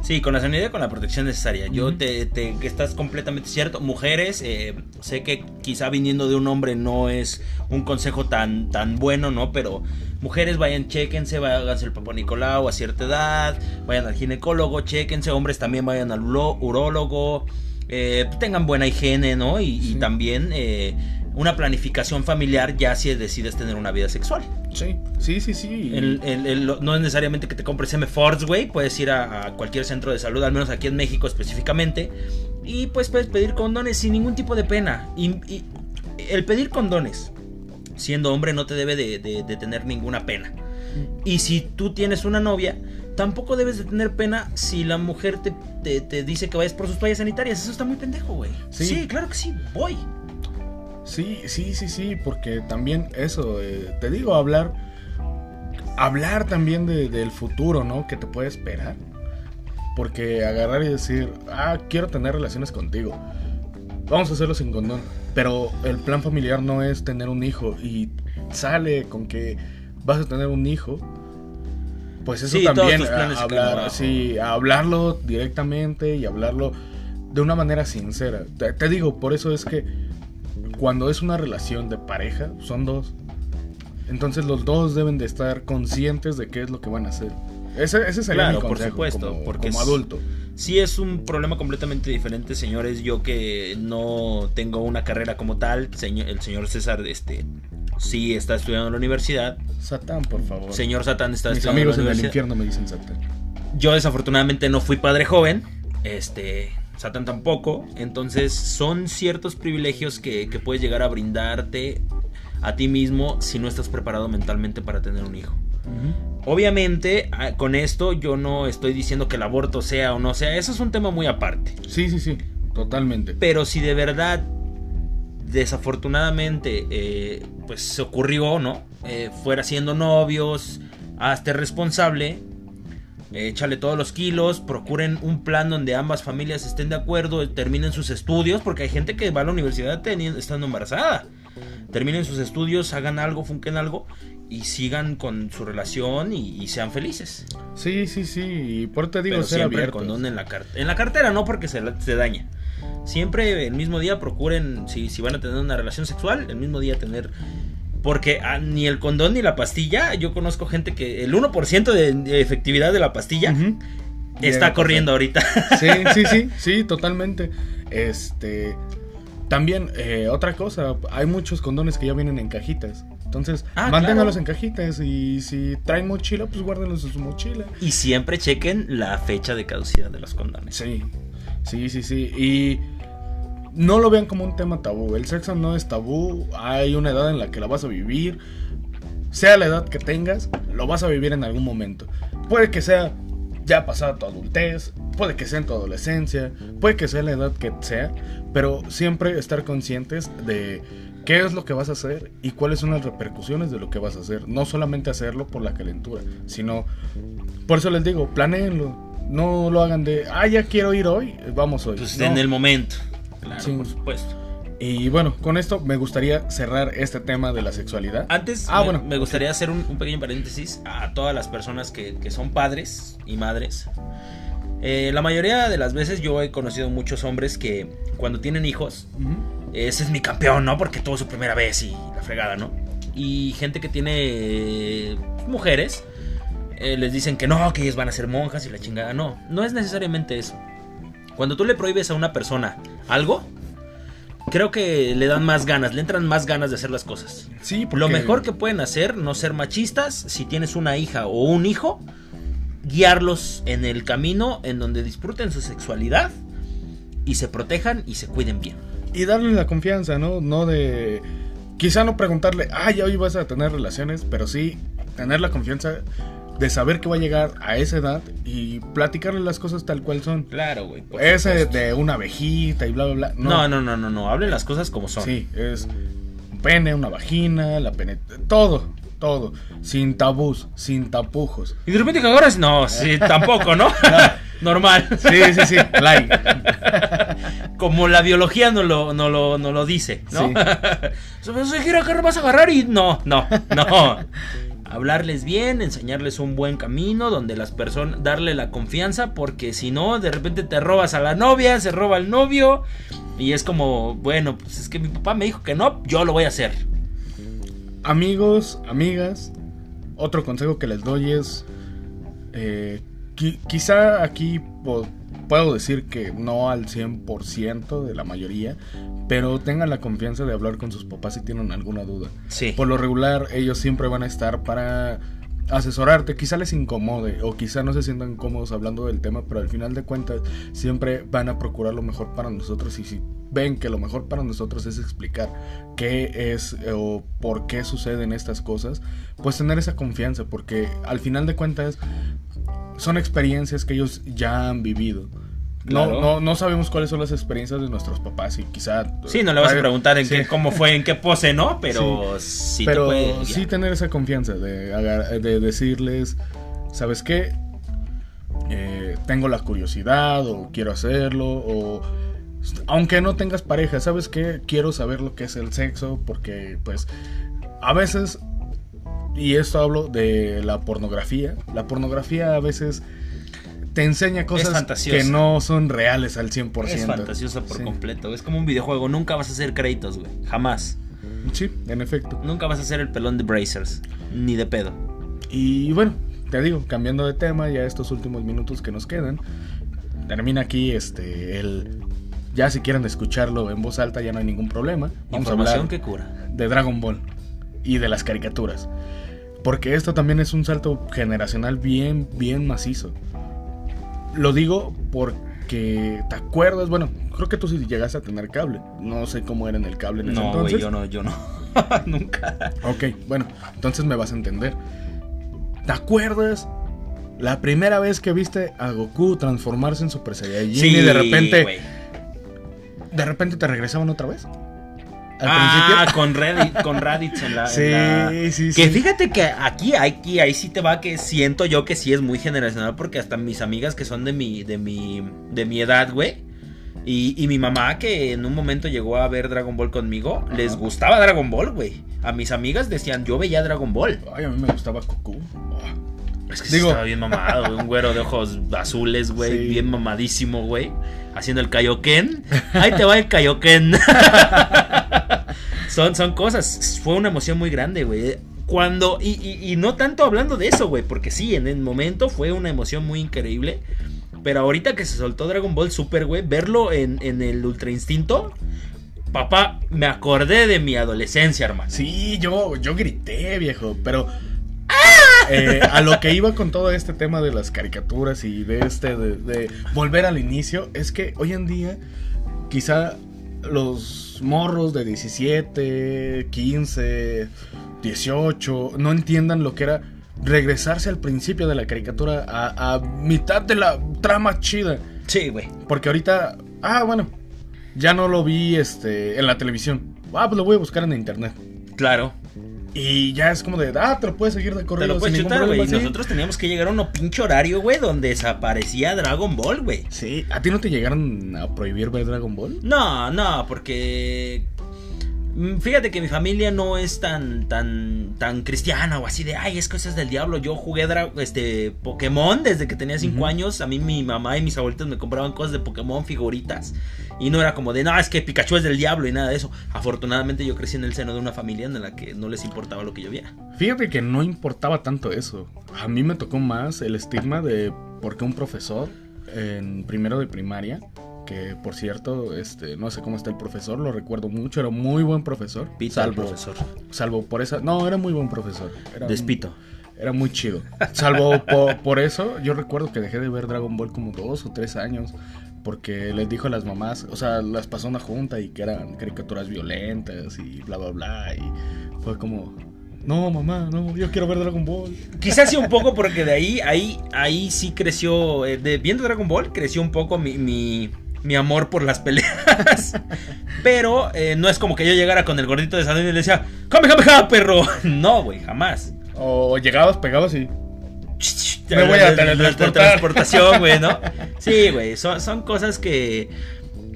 Sí, con la sanidad y con la protección necesaria. Yo te, te, estás completamente cierto. Mujeres, eh, sé que quizá viniendo de un hombre no es un consejo tan, tan bueno, ¿no? Pero mujeres vayan, chequense, háganse el papá Nicolau a cierta edad, vayan al ginecólogo, chequense, hombres también vayan al urólogo, eh, tengan buena higiene, ¿no? Y, también eh, una planificación familiar ya si decides tener una vida sexual. Sí, sí, sí, sí. no es necesariamente que te compres M-Force, güey. Puedes ir a, cualquier centro de salud, al menos aquí en México específicamente. Y pues puedes pedir condones sin ningún tipo de pena. Y, el pedir condones, siendo hombre, no te debe de, tener ninguna pena. Y si tú tienes una novia, tampoco debes de tener pena si la mujer te, dice que vayas por sus toallas sanitarias. Eso está muy pendejo, güey. ¿Sí? claro que sí, voy. Sí, sí, sí, sí, porque también eso, eh, te digo, hablar hablar también de- del futuro, ¿no? Que te puede esperar. Porque agarrar y decir, ah, quiero tener relaciones contigo. Vamos a hacerlo sin condón. Pero el plan familiar no es tener un hijo y sale con que vas a tener un hijo. Pues eso Sí, también, tus planes a- se caen hablar, abajo. sí, hablarlo directamente y hablarlo de una manera sincera. Te, te digo, por eso es que cuando es una relación de pareja, son dos. Entonces los dos deben de estar conscientes de qué es lo que van a hacer. Ese, ese sería Claro, mi por consejo supuesto, como, porque como es- adulto. Sí es un problema completamente diferente, señores. Yo que no tengo una carrera como tal, el señor César este, sí está estudiando en la universidad. Satán, por favor. Señor Satán está Mis estudiando amigos en en la el universidad. infierno me dicen Satán. Yo desafortunadamente no fui padre joven. Este, Satán tampoco. Entonces son ciertos privilegios que, que puedes llegar a brindarte a ti mismo si no estás preparado mentalmente para tener un hijo. Obviamente, ah, con esto yo no estoy diciendo que el aborto sea o no sea, eso es un tema muy aparte. Sí, sí, sí, totalmente. Pero si de verdad, desafortunadamente, eh, pues se ocurrió, ¿no? Eh, fuera siendo novios, hazte responsable, échale todos los kilos, procuren un plan donde ambas familias estén de acuerdo, terminen sus estudios, porque hay gente que va a la universidad teniendo, estando embarazada. Terminen sus estudios, hagan algo, funquen algo y sigan con su relación y, y sean felices. Sí, sí, sí. Y por te digo, Pero ser siempre el condón en la cartera. En la cartera no porque se, la- se daña. Siempre el mismo día procuren, si, si van a tener una relación sexual, el mismo día tener... Porque ah, ni el condón ni la pastilla, yo conozco gente que el 1% de, efectividad de la pastilla está Llega corriendo ahorita. Sí, sí, sí, sí, totalmente. Este. También, eh, otra cosa, hay muchos condones que ya vienen en cajitas. Entonces, Ah, manténgalos claro. en cajitas y si traen mochila, pues guárdenlos en su mochila. y siempre chequen la fecha de caducidad de los condones. Sí, sí, sí, sí. Y no lo vean como un tema tabú. El sexo no es tabú. Hay una edad en la que la vas a vivir. Sea la edad que tengas, lo vas a vivir en algún momento. Puede que sea ya pasada tu adultez, puede que sea en tu adolescencia, puede que sea la edad que sea, pero siempre estar conscientes de qué es lo que vas a hacer y cuáles son las repercusiones de lo que vas a hacer. No solamente hacerlo por la calentura, sino, por eso les digo, planeenlo. No lo hagan de, ah, ya quiero ir hoy, vamos hoy. Pues No. en el momento. Claro, Sí. por supuesto. Y bueno, con esto me gustaría cerrar este tema de la sexualidad. Antes, Ah, me, bueno. me gustaría hacer un, un pequeño paréntesis a todas las personas que, que son padres y madres. Eh, la mayoría de las veces yo he conocido muchos hombres que cuando tienen hijos, Ujú. ese es mi campeón, ¿no? Porque tuvo su primera vez y la fregada, ¿no? Y gente que tiene eh, mujeres, eh, les dicen que no, que ellas van a ser monjas y la chingada. No, no es necesariamente eso. Cuando tú le prohíbes a una persona algo, creo que le dan más ganas, le entran más ganas de hacer las cosas. Sí, porque Lo mejor que pueden hacer, no ser machistas, si tienes una hija o un hijo, guiarlos en el camino en donde disfruten su sexualidad y se protejan y se cuiden bien. Y darle la confianza, ¿no? No de... Quizá no preguntarle, ah, ya hoy vas a tener relaciones, pero sí tener la confianza de saber que va a llegar a esa edad y platicarle las cosas tal cual son. Claro, güey. Ese de una abejita y bla, bla, bla. No, no, no, no, no. Hablen las cosas como son. Sí, es un pene, una vagina, la pene... Todo, todo. Sin tabús, sin tapujos. Y de repente que ahora es- no, sí, tampoco, ¿no? Normal. Sí, sí, sí, like. Como la biología no lo, no lo, no lo dice, ¿no? Sí. Se que vas a agarrar y no, no, no. Hablarles bien, enseñarles un buen camino donde las personas, darle la confianza, porque si no, de repente te robas a la novia, se roba al novio, y es como, bueno, pues es que mi papá me dijo que no, yo lo voy a hacer. Amigos, amigas, otro consejo que les doy es, eh, qui- quizá aquí puedo decir que no al 100% de la mayoría, pero tengan la confianza de hablar con sus papás si tienen alguna duda. Sí. Por lo regular, ellos siempre van a estar para asesorarte, quizá les incomode o quizá no se sientan cómodos hablando del tema, pero al final de cuentas siempre van a procurar lo mejor para nosotros y si ven que lo mejor para nosotros es explicar qué es eh, o por qué suceden estas cosas, pues tener esa confianza, porque al final de cuentas son experiencias que ellos ya han vivido. No, Claro. no, no sabemos cuáles son las experiencias de nuestros papás y quizá... Sí, no le vas a preguntar en sí. qué, cómo fue, en qué pose, ¿no? Pero sí, te Pero puede sí tener esa confianza de, de decirles, ¿sabes qué? Eh, tengo la curiosidad o quiero hacerlo o aunque no tengas pareja, ¿sabes qué? Quiero saber lo que es el sexo porque pues a veces y esto hablo de la pornografía, la pornografía a veces te enseña cosas que no son reales al 100%. Es fantasiosa por Sí. completo. Es como un videojuego. Nunca vas a hacer créditos, güey. Jamás. Sí, en efecto. Nunca vas a ser el pelón de Brazers. Ni de pedo. Y bueno, te digo, cambiando de tema, ya estos últimos minutos que nos quedan, termina aquí este el ya si quieren escucharlo en voz alta ya no hay ningún problema. Vamos a Información hablar que cura. de Dragon Ball y de las caricaturas. Porque esto también es un salto generacional bien bien macizo. Lo digo porque te acuerdas, bueno, creo que tú sí llegaste a tener cable. No sé cómo era en el cable en ese No, entonces. güey, yo no, yo no. Nunca. Ok, bueno, entonces me vas a entender. ¿Te acuerdas la primera vez que viste a Goku transformarse en Super Saiyajin y de repente, de repente te regresaban otra vez? Al Ah, con Reddit, con Raditz en la. en Sí, la- sí, Que sí. fíjate que aquí, aquí, ahí sí te va que siento yo que sí es muy generacional porque hasta mis amigas que son de mi, de mi, de mi edad, güey. Y, y mi mamá que en un momento llegó a ver Dragon Ball conmigo, les gustaba Dragon Ball, güey. A mis amigas decían, yo veía Dragon Ball. Ay, a mí me gustaba Goku. Oh. Es que Digo- sí estaba bien mamado, güey, un güero de ojos azules, güey, Sí. bien mamadísimo, güey, haciendo el Kaioken. Ahí te va el Kaioken. son, son cosas, fue una emoción muy grande, güey. Cuando, y, y- y no tanto hablando de eso, güey, porque sí, en el momento fue una emoción muy increíble. Pero ahorita que se soltó Dragon Ball Super, güey, verlo en, en el Ultra Instinto, papá, me acordé de mi adolescencia, hermano. Sí, yo, yo grité, viejo, pero eh, a lo que iba con todo este tema de las caricaturas y de este, de, de volver al inicio, es que hoy en día quizá los morros de 17, 15, 18 no entiendan lo que era regresarse al principio de la caricatura a, a mitad de la trama chida. Sí, güey. Porque ahorita, ah, bueno, ya no lo vi este, en la televisión. Ah, pues lo voy a buscar en internet. Claro. Y ya es como de, ah, te lo puedes seguir de Te corrido lo puedes chutar, güey. sí. Nosotros teníamos que llegar a un pinche horario, güey, donde desaparecía Dragon Ball, güey. Sí, ¿a ti no te llegaron a prohibir ver Dragon Ball? No, no, porque. Mm, Fíjate que mi familia no es tan, tan, tan cristiana o así de, ay, es cosas del diablo. Yo jugué este, Pokémon desde que tenía 5 Ujú. años. A mí mi mamá y mis abuelitos me compraban cosas de Pokémon, figuritas. Y no era como de, no, es que Pikachu es del diablo y nada de eso. Afortunadamente yo crecí en el seno de una familia en la que no les importaba lo que yo viera. Fíjate que no importaba tanto eso. A mí me tocó más el estigma de porque un profesor en primero de primaria, que por cierto, este, no sé cómo está el profesor, lo recuerdo mucho, era muy buen profesor. Pita, el salvo, profesor. salvo por esa, no, era muy buen profesor. Era un- Despito. Era muy chido. Salvo po- por eso, yo recuerdo que dejé de ver Dragon Ball como dos o tres años. Porque les dijo a las mamás, o sea, las pasó una junta y que eran caricaturas violentas y bla, bla, bla. Y fue como, no, mamá, no, yo quiero ver Dragon Ball. Quizás sí un poco porque de ahí, ahí, ahí sí creció, eh, de, viendo Dragon Ball, creció un poco mi, mi, mi amor por las peleas. Pero eh, no es como que yo llegara con el gordito de Sandino y le decía, ¡Come, come, come, perro! No, güey, jamás. O llegabas, pegabas y... Me voy a teletransportar. transportación, güey, ¿no? Sí, güey, son, son cosas que,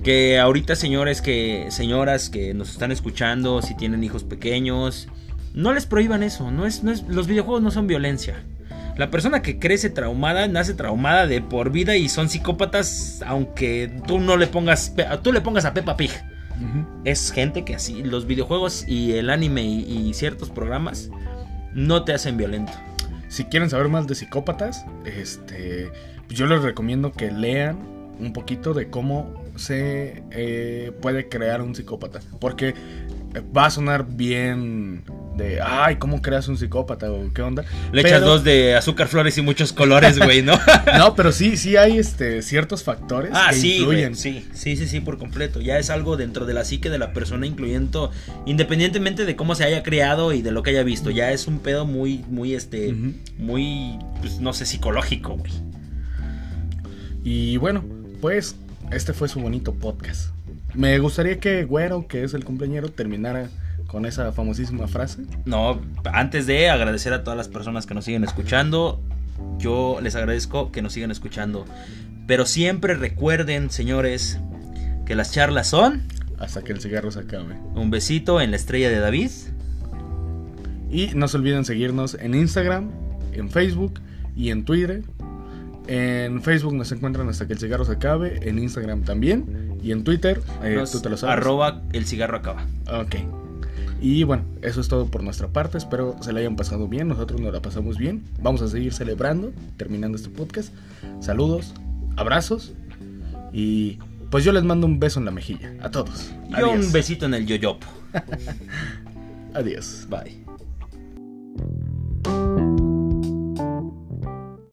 que ahorita señores que, señoras que nos están escuchando, si tienen hijos pequeños, no les prohíban eso, no es, no es, los videojuegos no son violencia. La persona que crece traumada nace traumada de por vida y son psicópatas aunque tú no le pongas, tú le pongas a Peppa Pig. Es gente que así, los videojuegos y el anime y, y ciertos programas no te hacen violento. Si quieren saber más de psicópatas, este, yo les recomiendo que lean un poquito de cómo se eh, puede crear un psicópata. Porque va a sonar bien de, ay, ¿cómo creas un psicópata? o qué onda. Le echas dos de azúcar, flores y muchos colores, güey, ¿no? No, pero sí, sí hay este, ciertos factores ah, que sí, influyen. sí, sí, sí, sí, por completo. Ya es algo dentro de la psique de la persona, incluyendo, independientemente de cómo se haya creado y de lo que haya visto. Ya es un pedo muy, muy, este, muy, pues, no sé, psicológico, güey. Y bueno, pues este fue su bonito podcast. Me gustaría que Güero, que es el cumpleañero, terminara con esa famosísima frase. No, antes de agradecer a todas las personas que nos siguen escuchando, yo les agradezco que nos sigan escuchando. Pero siempre recuerden, señores, que las charlas son... Hasta que el cigarro se acabe. Un besito en la estrella de David. Y no se olviden seguirnos en Instagram, en Facebook y en Twitter. En Facebook nos encuentran hasta que el cigarro se acabe, en Instagram también y en Twitter, eh, tú te lo sabes. Arroba el cigarro acaba. Ok. Y bueno, eso es todo por nuestra parte. Espero se la hayan pasado bien. Nosotros nos la pasamos bien. Vamos a seguir celebrando, terminando este podcast. Saludos, abrazos. Y pues yo les mando un beso en la mejilla. A todos. Y un besito en el yoyopo. Adiós. Bye.